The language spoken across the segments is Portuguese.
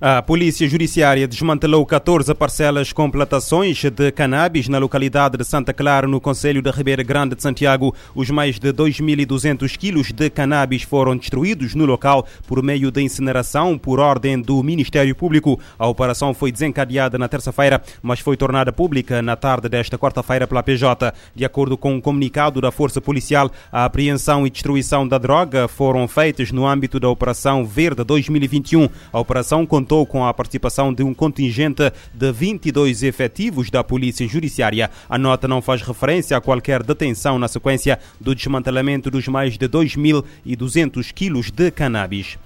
A Polícia Judiciária desmantelou 14 parcelas com plantações de cannabis na localidade de Santa Clara, no Conselho da Ribeira Grande de Santiago. Os mais de 2.200 quilos de cannabis foram destruídos no local por meio de incineração por ordem do Ministério Público. A operação foi desencadeada na terça-feira, mas foi tornada pública na tarde desta quarta-feira pela PJ. De acordo com um comunicado da Força Policial, a apreensão e destruição da droga foram feitas no âmbito da Operação Verde 2021. A operação contou com a participação de um contingente de 22 efetivos da Polícia Judiciária. A nota não faz referência a qualquer detenção na sequência do desmantelamento dos mais de 2.200 quilos de cannabis.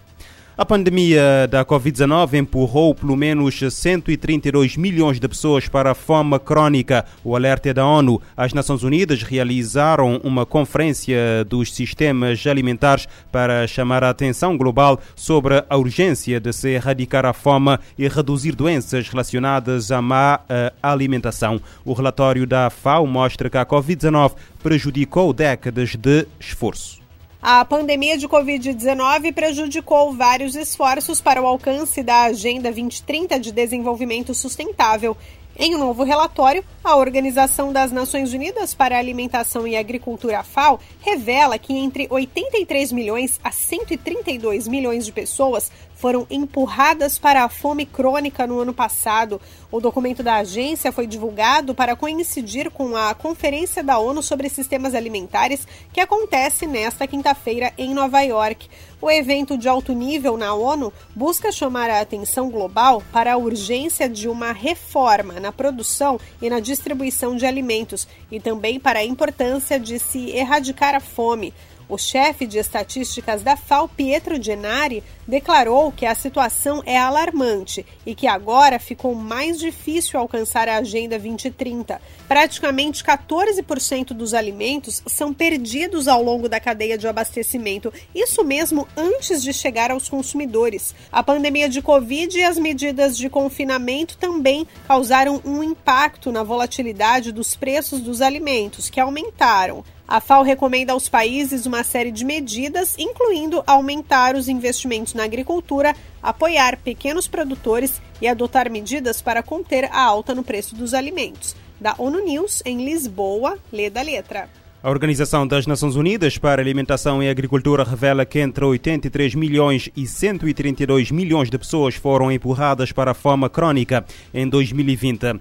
A pandemia da Covid-19 empurrou pelo menos 132 milhões de pessoas para a fome crónica. O alerta é da ONU. As Nações Unidas realizaram uma conferência dos sistemas alimentares para chamar a atenção global sobre a urgência de se erradicar a fome e reduzir doenças relacionadas à má eh, alimentação. O relatório da FAO mostra que a Covid-19 prejudicou décadas de esforço. A pandemia de Covid-19 prejudicou vários esforços para o alcance da Agenda 2030 de Desenvolvimento Sustentável. Em um novo relatório, a Organização das Nações Unidas para a Alimentação e Agricultura, FAO, revela que entre 83 milhões a 132 milhões de pessoas foram empurradas para a fome crônica no ano passado. O documento da agência foi divulgado para coincidir com a Conferência da ONU sobre Sistemas Alimentares, que acontece nesta quinta-feira em Nova York. O evento de alto nível na ONU busca chamar a atenção global para a urgência de uma reforma na produção e na distribuição de alimentos e também para a importância de se erradicar a fome. O chefe de estatísticas da FAO, Pietro Gennari, declarou que a situação é alarmante e que agora ficou mais difícil alcançar a Agenda 2030. Praticamente 14% dos alimentos são perdidos ao longo da cadeia de abastecimento, isso mesmo antes de chegar aos consumidores. A pandemia de Covid e as medidas de confinamento também causaram um impacto na volatilidade dos preços dos alimentos, que aumentaram. A FAO recomenda aos países uma série de medidas, incluindo aumentar os investimentos na agricultura, apoiar pequenos produtores e adotar medidas para conter a alta no preço dos alimentos. Da ONU News, em Lisboa, lê da letra. A Organização das Nações Unidas para Alimentação e Agricultura revela que entre 83 milhões e 132 milhões de pessoas foram empurradas para a fome crônica em 2020.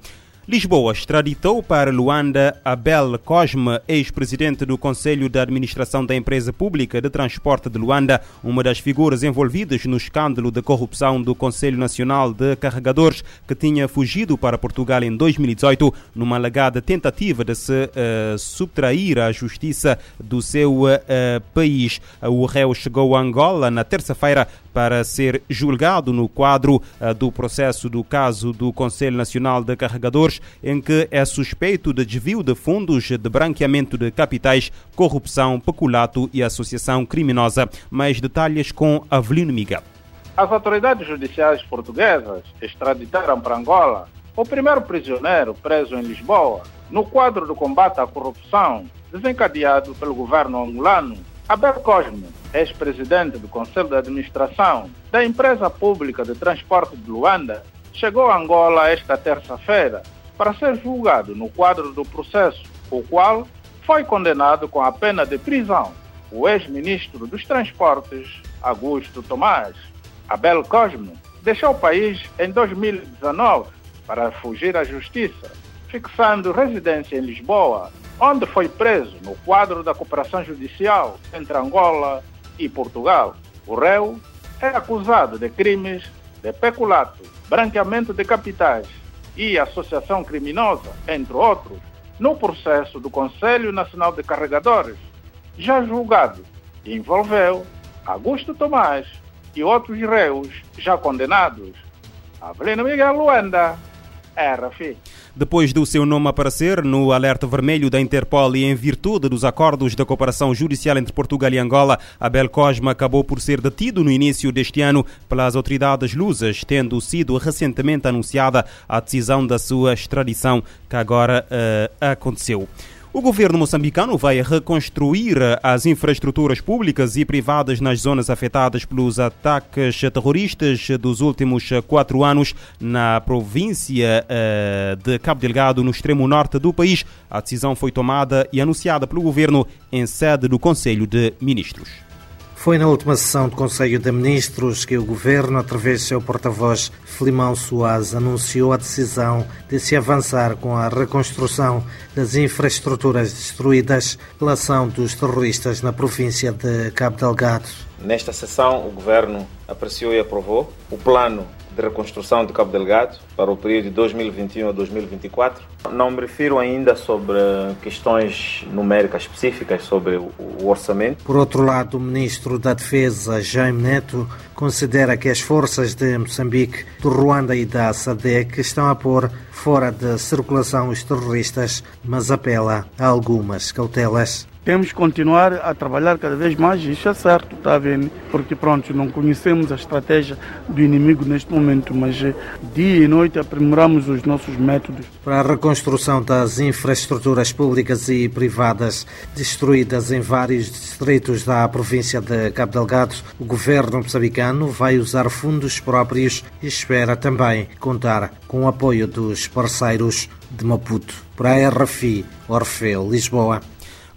Lisboa extraditou para Luanda Abel Cosme, ex-presidente do Conselho de Administração da Empresa Pública de Transporte de Luanda, uma das figuras envolvidas no escândalo de corrupção do Conselho Nacional de Carregadores, que tinha fugido para Portugal em 2018 numa alegada tentativa de se uh, subtrair à justiça do seu uh, país. O réu chegou a Angola na terça-feira para ser julgado no quadro uh, do processo do caso do Conselho Nacional de Carregadores, em que é suspeito de desvio de fundos, de branqueamento de capitais, corrupção, peculato e associação criminosa. Mais detalhes com Avelino Miguel. As autoridades judiciais portuguesas extraditaram para Angola o primeiro prisioneiro preso em Lisboa no quadro do combate à corrupção desencadeado pelo governo angolano Abel Cosme, ex-presidente do Conselho de Administração da Empresa Pública de Transporte de Luanda, chegou a Angola esta terça-feira para ser julgado no quadro do processo, o qual foi condenado com a pena de prisão. O ex-ministro dos Transportes, Augusto Tomás, Abel Cosme, deixou o país em 2019 para fugir à justiça, fixando residência em Lisboa onde foi preso no quadro da cooperação judicial entre Angola e Portugal. O réu é acusado de crimes de peculato, branqueamento de capitais e associação criminosa, entre outros, no processo do Conselho Nacional de Carregadores, já julgado, envolveu Augusto Tomás e outros réus já condenados. Avelino Miguel Luanda, RFI. Depois do seu nome aparecer no alerta vermelho da Interpol e em virtude dos acordos de cooperação judicial entre Portugal e Angola, Abel Cosma acabou por ser detido no início deste ano pelas autoridades lusas, tendo sido recentemente anunciada a decisão da sua extradição, que agora uh, aconteceu. O governo moçambicano vai reconstruir as infraestruturas públicas e privadas nas zonas afetadas pelos ataques terroristas dos últimos quatro anos na província eh, de Cabo Delgado, no extremo norte do país. A decisão foi tomada e anunciada pelo governo em sede do Conselho de Ministros. Foi na última sessão do Conselho de Ministros que o Governo, através do seu porta-voz, Filimão Soares, anunciou a decisão de se avançar com a reconstrução das infraestruturas destruídas pela ação dos terroristas na província de Cabo Delgado. Nesta sessão, o Governo apreciou e aprovou o plano de reconstrução de Cabo Delgado para o período de 2021 a 2024. Não me refiro ainda sobre questões numéricas específicas sobre o orçamento. Por outro lado, o ministro da Defesa, Jaime Neto, considera que as forças de Moçambique, do Ruanda e da SADEC estão a pôr fora de circulação os terroristas, mas apela a algumas cautelas. Temos que continuar a trabalhar cada vez mais, isso é certo, está vendo? Porque pronto, não conhecemos a estratégia do inimigo neste momento, mas eh, dia e noite aprimoramos os nossos métodos. Para a reconstrução das infraestruturas públicas e privadas destruídas em vários distritos da província de Cabo Delgado, o governo moçambicano vai usar fundos próprios e espera também contar com o apoio dos parceiros de Maputo. Para a RFI, Orfeu, Lisboa.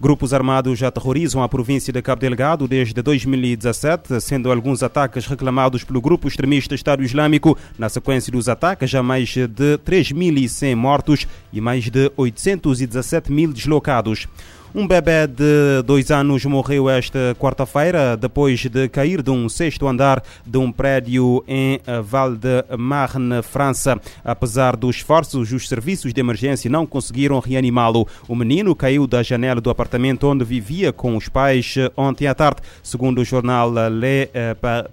Grupos armados aterrorizam a província de Cabo Delgado desde 2017, sendo alguns ataques reclamados pelo grupo extremista Estado Islâmico. Na sequência dos ataques, já mais de 3.100 mortos e mais de 817 mil deslocados. Um bebê de dois anos morreu esta quarta-feira depois de cair de um sexto andar de um prédio em Val-de-Marne, França. Apesar dos esforços, os serviços de emergência não conseguiram reanimá-lo. O menino caiu da janela do apartamento onde vivia com os pais ontem à tarde. Segundo o jornal Le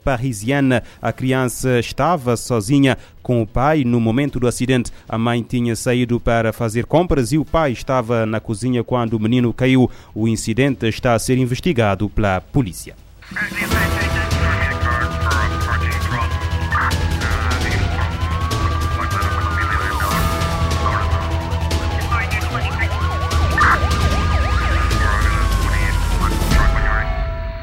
Parisien, a criança estava sozinha com o pai no momento do acidente. A mãe tinha saído para fazer compras e o pai estava na cozinha quando o menino caiu. O incidente está a ser investigado pela polícia.